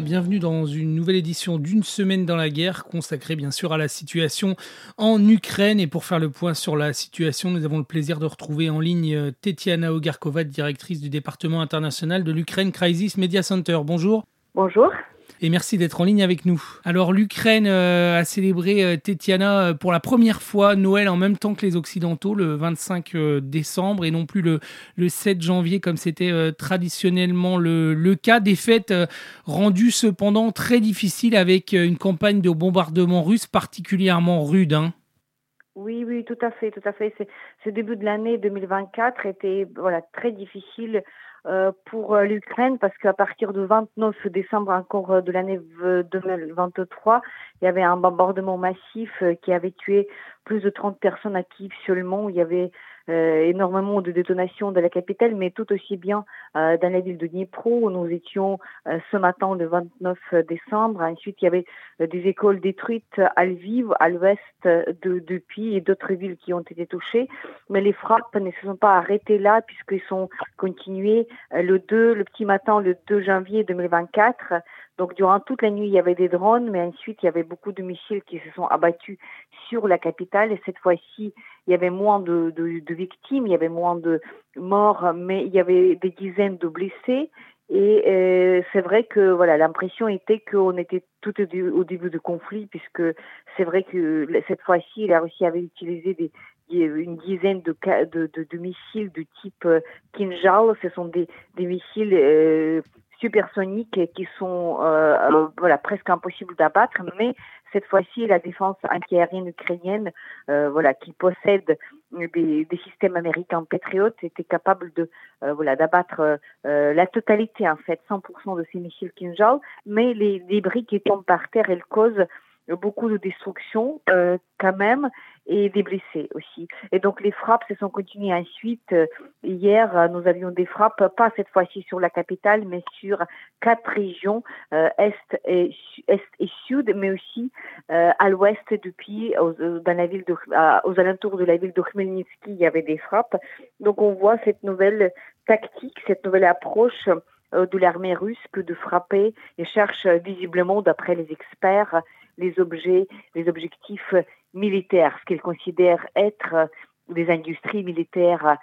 Bienvenue dans une nouvelle édition d'une semaine dans la guerre consacrée bien sûr à la situation en Ukraine et pour faire le point sur la situation nous avons le plaisir de retrouver en ligne euh, Tetiana Ogarkova directrice du département international de l'Ukraine Crisis Media Center. Bonjour. Bonjour et merci d'être en ligne avec nous. Alors l'Ukraine euh, a célébré euh, Tetiana euh, pour la première fois Noël en même temps que les Occidentaux le 25 décembre et non plus le, le 7 janvier comme c'était traditionnellement le, le, cas. Des fêtes rendues cependant très difficiles avec une campagne de bombardement russe particulièrement rude. Hein. Oui, oui, tout à fait, tout à fait. Ce début de l'année 2024 était voilà très difficile euh, pour euh, l'Ukraine parce qu'à partir du 29 décembre encore euh, de l'année 2023, il y avait un bombardement massif qui avait tué plus de 30 personnes à Kiev seulement. Il y avait euh, énormément de détonations de la capitale, mais tout aussi bien euh, dans la ville de Dnipro où nous étions euh, ce matin le 29 décembre. Ensuite, il y avait des écoles détruites à Lviv, à l'ouest de, de et d'autres villes qui ont été touchées. Mais les frappes ne se sont pas arrêtées là puisqu'ils sont continués le 2, le petit matin, le 2 janvier 2024 donc durant toute la nuit, il y avait des drones, mais ensuite, il y avait beaucoup de missiles qui se sont abattus sur la capitale. Et cette fois-ci, il y avait moins de, victimes, il y avait moins de morts, mais il y avait des dizaines de blessés. Et euh, c'est vrai que voilà, l'impression était qu'on était tout au, début du conflit, puisque c'est vrai que cette fois-ci, la Russie avait utilisé des, une dizaine de, de, de, missiles de type euh, Kinjal. Ce sont des, des missiles euh, supersoniques qui sont euh, euh, voilà presque impossibles d'abattre, mais cette fois-ci la défense antiaérienne ukrainienne, euh, voilà qui possède des, des, systèmes américains Patriot, était capable de voilà d'abattre la totalité en fait 100% de ces missiles Kinjal, mais les débris qui tombent par terre, elles causent beaucoup de destruction euh, quand même et des blessés aussi. Et donc les frappes se sont continuées ensuite. Euh, hier, euh, nous avions des frappes, pas cette fois-ci sur la capitale, mais sur quatre régions, est, et, est et sud, mais aussi à l'ouest depuis, aux, dans la ville de, aux alentours de la ville de Khmelnytsky, il y avait des frappes. Donc on voit cette nouvelle tactique, cette nouvelle approche de l'armée russe que de frapper et cherche visiblement, d'après les experts, les objets, les objectifs militaires, ce qu'ils considèrent être des industries militaires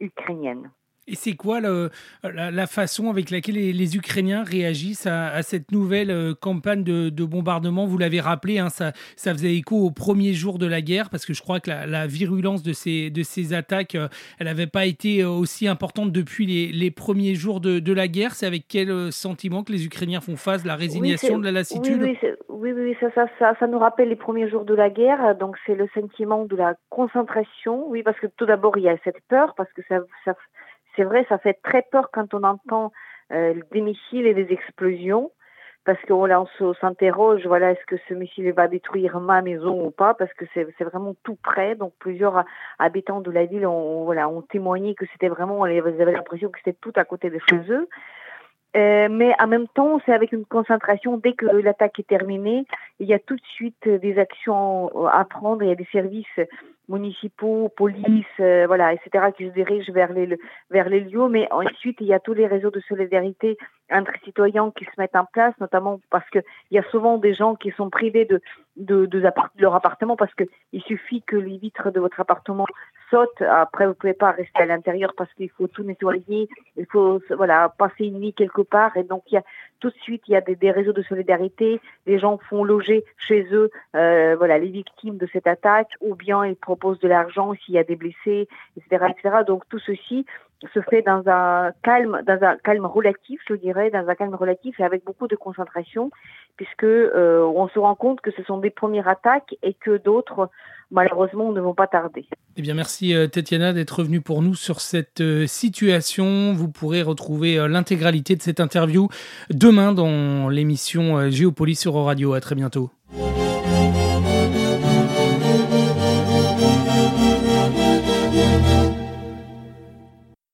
ukrainiennes. Et c'est quoi le, la, façon avec laquelle les, Ukrainiens réagissent à, cette nouvelle euh, campagne de, bombardement? Vous l'avez rappelé, hein, ça, ça, faisait écho au premier jour de la guerre, parce que je crois que la, virulence de ces, de ces attaques, euh, elle n'avait pas été euh, aussi importante depuis les, les premiers jours de, de la guerre. C'est avec quel sentiment que les Ukrainiens font face? La résignation, de la lassitude? Oui, oui, oui, ça, ça, ça, ça, nous rappelle les premiers jours de la guerre. Donc c'est le sentiment de la concentration. Oui, parce que tout d'abord, il y a cette peur, parce que ça c'est vrai, ça fait très peur quand on entend euh, des missiles et des explosions, parce qu'on on s'interroge, voilà, est-ce que ce missile va détruire ma maison ou pas, parce que c'est vraiment tout près. Donc plusieurs habitants de la ville ont, ont témoigné que c'était vraiment, ils avaient l'impression que c'était tout à côté de chez eux. Euh, mais en même temps, c'est avec une concentration. Dès que l'attaque est terminée, il y a tout de suite des actions à prendre. Il y a des services municipaux, police, euh, voilà, etc., qui se dirigent vers les, lieux. Mais ensuite, il y a tous les réseaux de solidarité entre citoyens qui se mettent en place, notamment parce qu'il y a souvent des gens qui sont privés de, de, de, leur appartement parce qu'il suffit que les vitres de votre appartement sautent. Après, vous pouvez pas rester à l'intérieur parce qu'il faut tout nettoyer, il faut voilà passer une nuit quelque part. Et donc, il y a tout de suite, il y a des, des réseaux de solidarité. Les gens font loger chez eux, euh, voilà, les victimes de cette attaque, ou bien ils proposent de l'argent s'il y a des blessés, etc., etc. Donc, tout ceci se fait dans un calme, dans un calme relatif, je dirais, dans un calme relatif et avec beaucoup de concentration, puisque euh, on se rend compte que ce sont des premières attaques et que d'autres, malheureusement, ne vont pas tarder. Eh bien, merci euh, Tatiana d'être venue pour nous sur cette euh, situation. Vous pourrez retrouver l'intégralité de cette interview demain dans l'émission Géopolis sur Radio. À très bientôt.